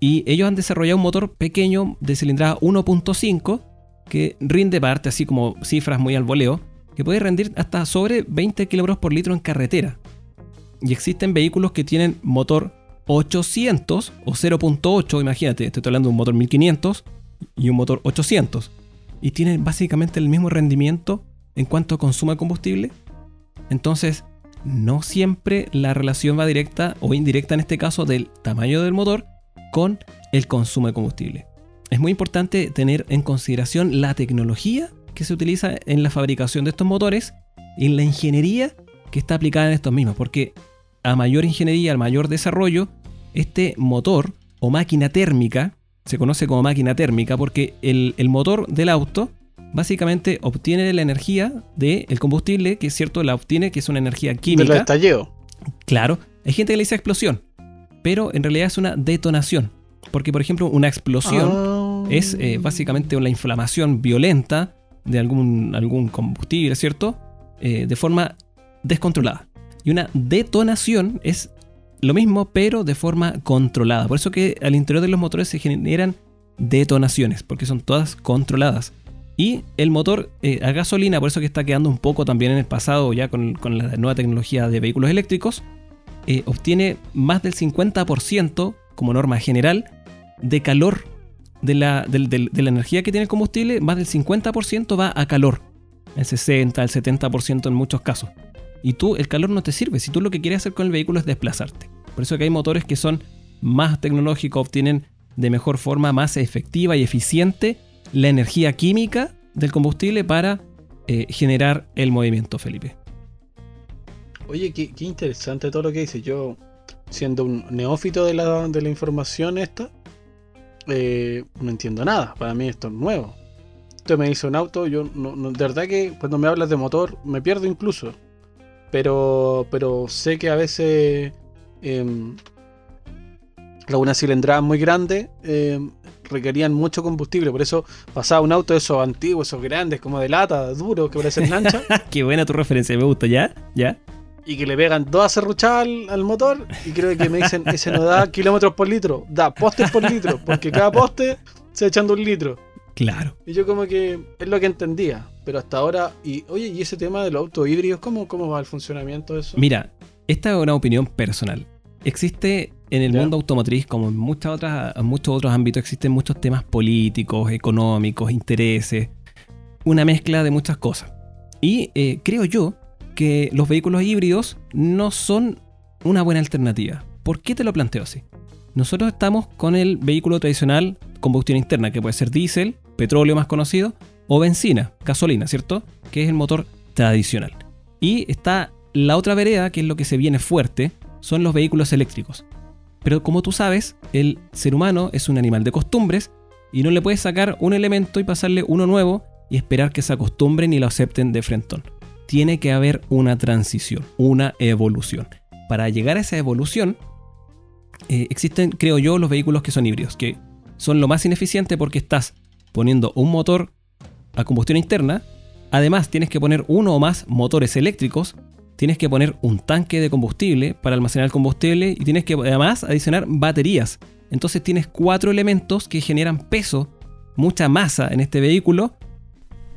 y ellos han desarrollado un motor pequeño de cilindrada 1.5 que rinde parte, así como cifras muy al voleo, que puede rendir hasta sobre 20 km por litro en carretera. Y existen vehículos que tienen motor 800 o 0.8, imagínate, estoy hablando de un motor 1500 y un motor 800. Y tienen básicamente el mismo rendimiento en cuanto a consumo de combustible. Entonces, no siempre la relación va directa o indirecta en este caso del tamaño del motor con el consumo de combustible. Es muy importante tener en consideración la tecnología que se utiliza en la fabricación de estos motores y la ingeniería que está aplicada en estos mismos, porque a mayor ingeniería, al mayor desarrollo, este motor o máquina térmica, se conoce como máquina térmica porque el, motor del auto básicamente obtiene la energía del combustible, que es cierto, la obtiene, que es una energía química. Del estalleo. Claro, hay gente que le dice explosión, pero en realidad es una detonación. Porque, por ejemplo, una explosión ah. es eh, básicamente una inflamación violenta de algún, algún combustible, ¿cierto? Eh, de forma descontrolada. Y una detonación es lo mismo, pero de forma controlada. Por eso que al interior de los motores se generan detonaciones, porque son todas controladas. Y el motor eh, a gasolina, por eso que está quedando un poco también en el pasado, ya con, con la nueva tecnología de vehículos eléctricos, eh, obtiene más del 50% como norma general de calor de la, la, energía que tiene el combustible, más del 50% va a calor. El 60, el 70% en muchos casos. Y tú, el calor no te sirve. Si tú lo que quieres hacer con el vehículo es desplazarte. Por eso que hay motores que son más tecnológicos, obtienen de mejor forma, más efectiva y eficiente la energía química del combustible para eh, generar el movimiento, Felipe. Oye, qué, interesante todo lo que dice. Yo, siendo un neófito de la, de la información esta, eh, no entiendo nada. Para mí esto es nuevo. Usted me dice un auto, yo no, de verdad que cuando me hablas de motor me pierdo incluso. Pero, pero sé que a veces eh, una cilindrada muy grande em, requerían mucho combustible. Por eso pasaba un auto de esos antiguos, esos grandes, como de lata, duros, que parecen lancha. Qué buena tu referencia, me gusta, ¿ya? ¿Ya? Y que le pegan dos serruchadas al, motor y creo que me dicen ese no da kilómetros por litro, da postes por litro, porque cada poste se echando un litro. Claro. Y yo como que es lo que entendía, pero hasta ahora, y oye, ¿y ese tema de los autos híbridos, cómo, cómo va el funcionamiento de eso? Mira, esta es una opinión personal. Existe en el mundo automotriz, como en muchas otras, en muchos otros ámbitos, existen muchos temas políticos, económicos, intereses, una mezcla de muchas cosas. Y eh, creo yo que los vehículos híbridos no son una buena alternativa. ¿Por qué te lo planteo así? Nosotros estamos con el vehículo tradicional combustión interna, que puede ser diésel, petróleo más conocido, o benzina, gasolina, ¿cierto? Que es el motor tradicional. Y está la otra vereda, que es lo que se viene fuerte, son los vehículos eléctricos. Pero como tú sabes, el ser humano es un animal de costumbres y no le puedes sacar un elemento y pasarle uno nuevo y esperar que se acostumbren y lo acepten de frentón tiene que haber una transición, una evolución. Para llegar a esa evolución, eh, existen, creo yo, los vehículos que son híbridos, que son lo más ineficiente porque estás poniendo un motor a combustión interna, además tienes que poner uno o más motores eléctricos, tienes que poner un tanque de combustible para almacenar el combustible y tienes que además adicionar baterías. Entonces tienes cuatro elementos que generan peso, mucha masa en este vehículo.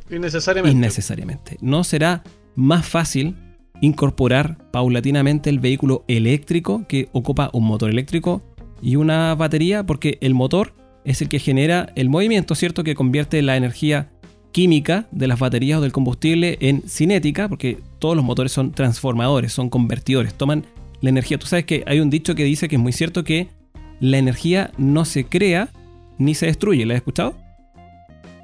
Innecesariamente. Innecesariamente. No será más fácil incorporar paulatinamente el vehículo eléctrico que ocupa un motor eléctrico y una batería porque el motor es el que genera el movimiento, ¿cierto? Que convierte la energía química de las baterías o del combustible en cinética, porque todos los motores son transformadores, son convertidores, toman la energía. Tú sabes que hay un dicho que dice que es muy cierto que la energía no se crea ni se destruye. ¿La has escuchado?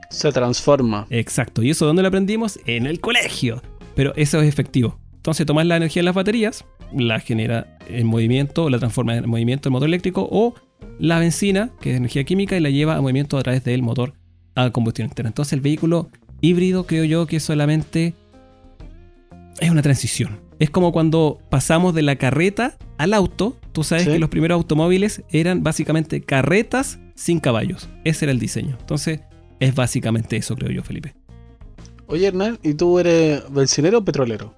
Se transforma. Exacto. ¿Y eso dónde lo aprendimos? En el colegio. Pero eso es efectivo. Entonces tomas la energía de las baterías, la genera en movimiento, la transforma en movimiento el motor eléctrico o la benzina, que es energía química, y la lleva a movimiento a través del motor a combustión interna. Entonces el vehículo híbrido creo yo que solamente es una transición. Es como cuando pasamos de la carreta al auto. Tú sabes que los primeros automóviles eran básicamente carretas sin caballos. Ese era el diseño. Entonces es básicamente eso, creo yo, Felipe. Oye, Hernán, ¿y tú eres bencinero o petrolero?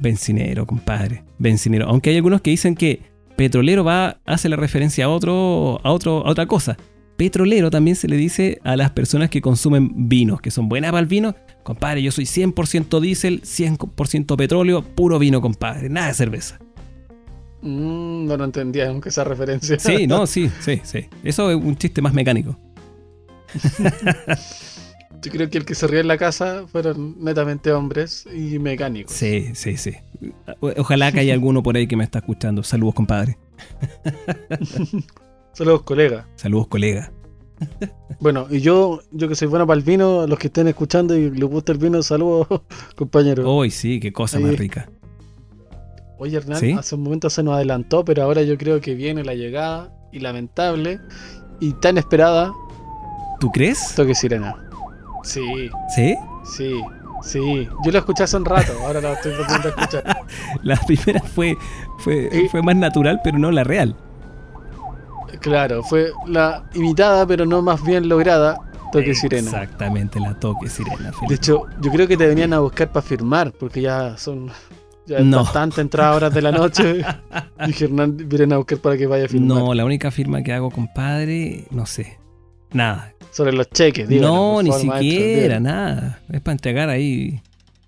Bencinero, compadre. Bencinero. Aunque hay algunos que dicen que petrolero va, hace la referencia a otro, a otro, a otra cosa. Petrolero también se le dice a las personas que consumen vinos, que son buenas para el vino. Compadre, yo soy 100% diésel, 100% petróleo, puro vino, compadre, nada de cerveza. Mm, no lo entendía nunca esa referencia. Sí, no, sí, sí, sí. Eso es un chiste más mecánico. Yo creo que el que se ríe en la casa fueron netamente hombres y mecánicos. Sí, sí, sí. Ojalá que haya alguno por ahí que me está escuchando. Saludos, compadre. Saludos, colega. Saludos, colega. Bueno, y yo, yo que soy bueno para el vino, los que estén escuchando y les gusta el vino, saludos, compañeros. Hoy sí, qué cosa más rica. Oye, Hernán, hace un momento se nos adelantó, pero ahora yo creo que viene la llegada, y lamentable, y tan esperada. ¿Tú crees? Toque Sirena. Sí. ¿Sí? Sí, sí. Yo la escuché hace un rato, ahora la estoy volviendo a escuchar. la primera fue, fue, fue más natural, pero no la real. Claro, fue la imitada, pero no más bien lograda, Toque Sirena. Exactamente, la Toque Sirena. De hecho, yo creo que te venían a buscar para firmar, porque ya son ya bastante entradas horas de la noche. y Hernán vienen a buscar para que vaya a firmar. No, la única firma que hago, compadre, no sé. Nada, sobre los cheques, digo. No, ni siquiera, nada. Es para entregar ahí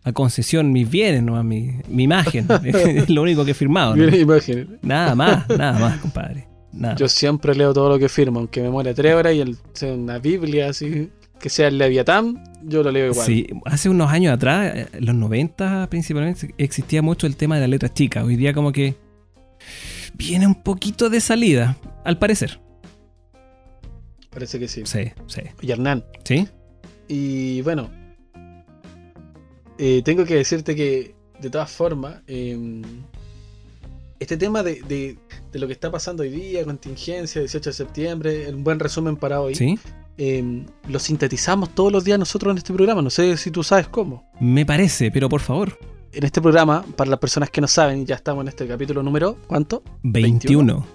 a concesión mis bienes, ¿no? mi, mi imagen. es lo único que he firmado. ¿no? Nada más, nada más, compadre. Yo siempre leo todo lo que firmo, aunque me muere tres horas y el, sea una Biblia así, que sea el Leviatán, yo lo leo igual. Sí, hace unos años atrás, en eh, los 90 principalmente, existía mucho el tema de las letras chicas. Hoy día como que viene un poquito de salida, al parecer. Parece que sí. Sí, sí. Y Hernán. Sí. Y bueno, eh, tengo que decirte que, de todas formas, em, este tema de, lo que está pasando hoy día, contingencia, 18 de septiembre, un buen resumen para hoy. Sí. Em, lo sintetizamos todos los días nosotros en este programa. No sé si tú sabes cómo. Me parece, pero por favor. En este programa, para las personas que no saben, ya estamos en este capítulo número, ¿cuánto? 21.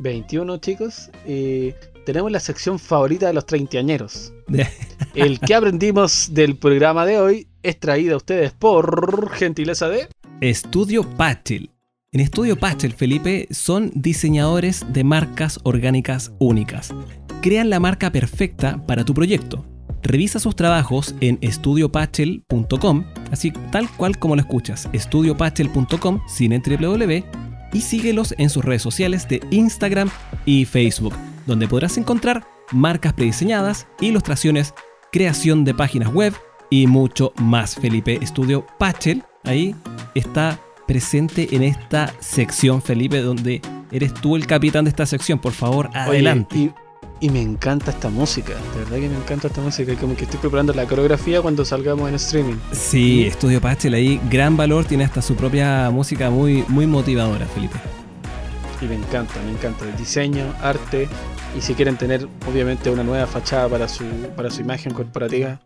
21, chicos. Eh, tenemos la sección favorita de los treintañeros. El que aprendimos del programa de hoy es traído a ustedes por gentileza de Estudio Pachel. En Estudio Pachel, Felipe, son diseñadores de marcas orgánicas únicas. Crean la marca perfecta para tu proyecto. Revisa sus trabajos en estudiopachel.com, así tal cual como lo escuchas, estudiopachel.com sin www y síguelos en sus redes sociales de Instagram y Facebook donde podrás encontrar marcas prediseñadas, ilustraciones, creación de páginas web y mucho más. Felipe Estudio Pachel, ahí está presente en esta sección, Felipe, donde eres tú el capitán de esta sección. Por favor, adelante. y, me encanta esta música, de verdad que me encanta esta música. Como que estoy preparando la coreografía cuando salgamos en streaming. Sí, Estudio Pachel ahí, gran valor, tiene hasta su propia música muy, muy motivadora, Felipe. Y me encanta, me encanta. El diseño, arte, y si quieren tener obviamente una nueva fachada para su, para su imagen corporativa,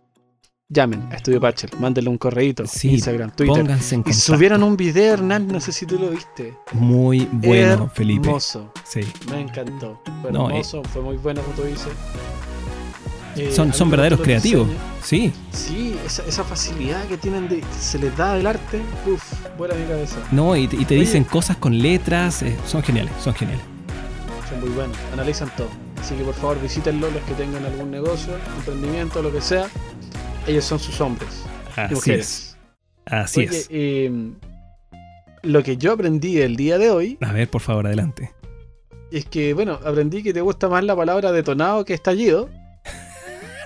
llamen a Estudio Pachel, mándenle un correíto, Sí, Instagram, Twitter. Pónganse en Y subieron un video, Hernán, no sé si tú lo viste. Muy bueno, Felipe. Hermoso, Sí. me encantó. Fue No, hermoso, fue muy bueno, como tú dices. Eh, Son, son verdaderos creativos. Sí. Sí, esa, esa facilidad que tienen de. se les da del arte, uff, vuela mi cabeza. No, y te, y te Oye. dicen cosas con letras. eh, son geniales, son geniales. Son muy buenos, analizan todo. Así que por favor visítenlo los que tengan algún negocio, emprendimiento, lo que sea. Ellos son sus hombres Así mujeres. es. Así Oye, es. eh, lo que yo aprendí el día de hoy A ver, por favor, adelante. es que, bueno, aprendí que te gusta más la palabra detonado que estallido.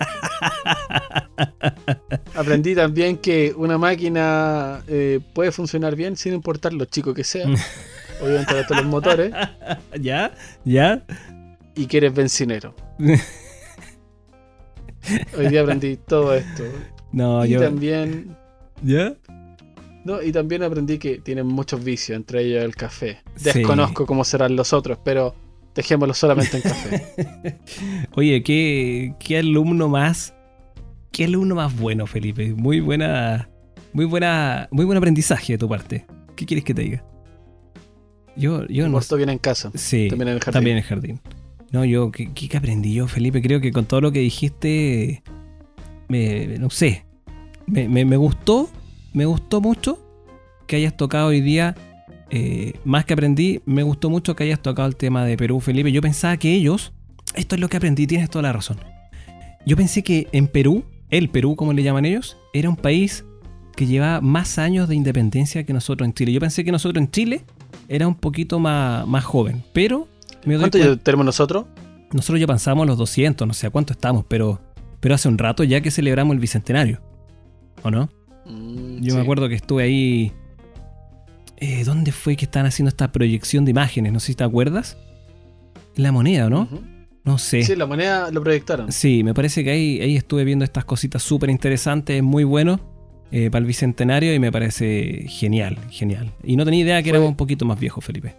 aprendí también que una máquina eh, puede funcionar bien sin importar lo chico que sea. Obviamente todos los motores. ¿Ya? ¿Ya? Y que eres bencinero. Hoy día aprendí todo esto. No, y yo. también. ¿Ya? No, y también aprendí que tienen muchos vicios, entre ellos el café. Sí. Desconozco cómo serán los otros, pero dejémoslo solamente en café. Oye, ¿qué, qué alumno más. ¿Qué alumno más bueno, Felipe? Muy buena. Muy buena. Muy buen aprendizaje de tu parte. ¿Qué quieres que te diga? Yo, yo no bien en casa. Sí, También en el jardín. también en el jardín. No, yo, ¿qué, qué- qué aprendí yo, Felipe? Creo que con todo lo que dijiste, me, no sé, me, me- me gustó, me gustó mucho que hayas tocado hoy día, eh, más que aprendí, me gustó mucho que hayas tocado el tema de Perú, Felipe. Yo pensaba que ellos, esto es lo que aprendí, tienes toda la razón. Yo pensé que en Perú, el Perú, como le llaman ellos, era un país que llevaba más años de independencia que nosotros en Chile. Yo pensé que nosotros en Chile era un poquito más, más joven, pero me ¿Cuánto tenemos nosotros? nosotros ya pasamos los 200, no sé a cuánto estamos, pero, pero hace un rato ya que celebramos el bicentenario. ¿O no? Mm, Yo sí. me acuerdo que estuve ahí. Eh, ¿Dónde fue que estaban haciendo esta proyección de imágenes? No sé si te acuerdas. La moneda, ¿no? No sé. Sí, la moneda lo proyectaron. Sí, me parece que ahí, ahí estuve viendo estas cositas súper interesantes, muy bueno eh, para el bicentenario y me parece genial, genial. Y no tenía idea que Fue- éramos un poquito más viejos, Felipe.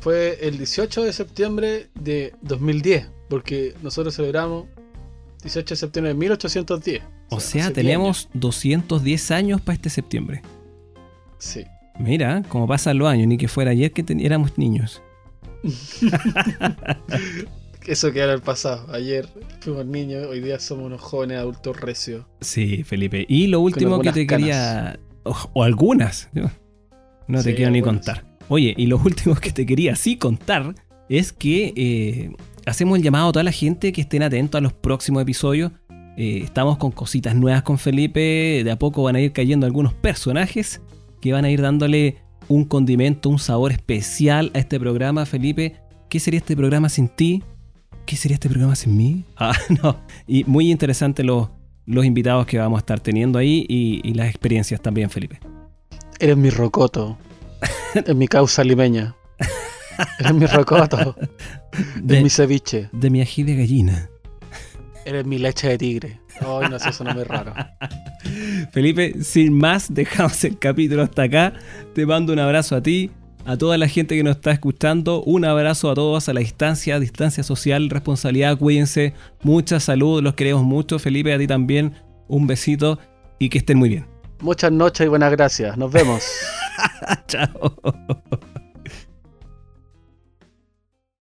Fue el 18 de septiembre de 2010, porque nosotros celebramos 18 de septiembre de 1810. O sea, hace 10 tenemos 210 años para este septiembre. Sí. Mira, como pasan los años, ni que fuera ayer que éramos niños. Eso queda en el pasado. Ayer fuimos niños, hoy día somos unos jóvenes adultos recios. Sí, Felipe. Y lo último que te quería. O, o algunas. No te Sí, quiero ni contar. Oye, y lo último que te quería sí contar es que eh, hacemos el llamado a toda la gente que estén atentos a los próximos episodios. Eh, estamos con cositas nuevas con Felipe. De a poco van a ir cayendo algunos personajes que van a ir dándole un condimento, un sabor especial a este programa, Felipe. ¿Qué sería este programa sin ti? ¿Qué sería este programa sin mí? Ah, no. Y muy interesante los, los invitados que vamos a estar teniendo ahí y, y las experiencias también, Felipe. Eres mi rocoto. es mi causa limeña. Eres mi rocoto. Eres mi De, ceviche. de mi ají de gallina. Eres mi leche de tigre. Ay, no sé, eso no me raro. Felipe, sin más, dejamos el capítulo hasta acá. Te mando un abrazo a ti, a toda la gente que nos está escuchando. Un abrazo a todos a la distancia, distancia social, responsabilidad. Cuídense, mucha salud, los queremos mucho. Felipe, a ti también, un besito y que estén muy bien. Muchas noches y buenas gracias. Nos vemos. Chao.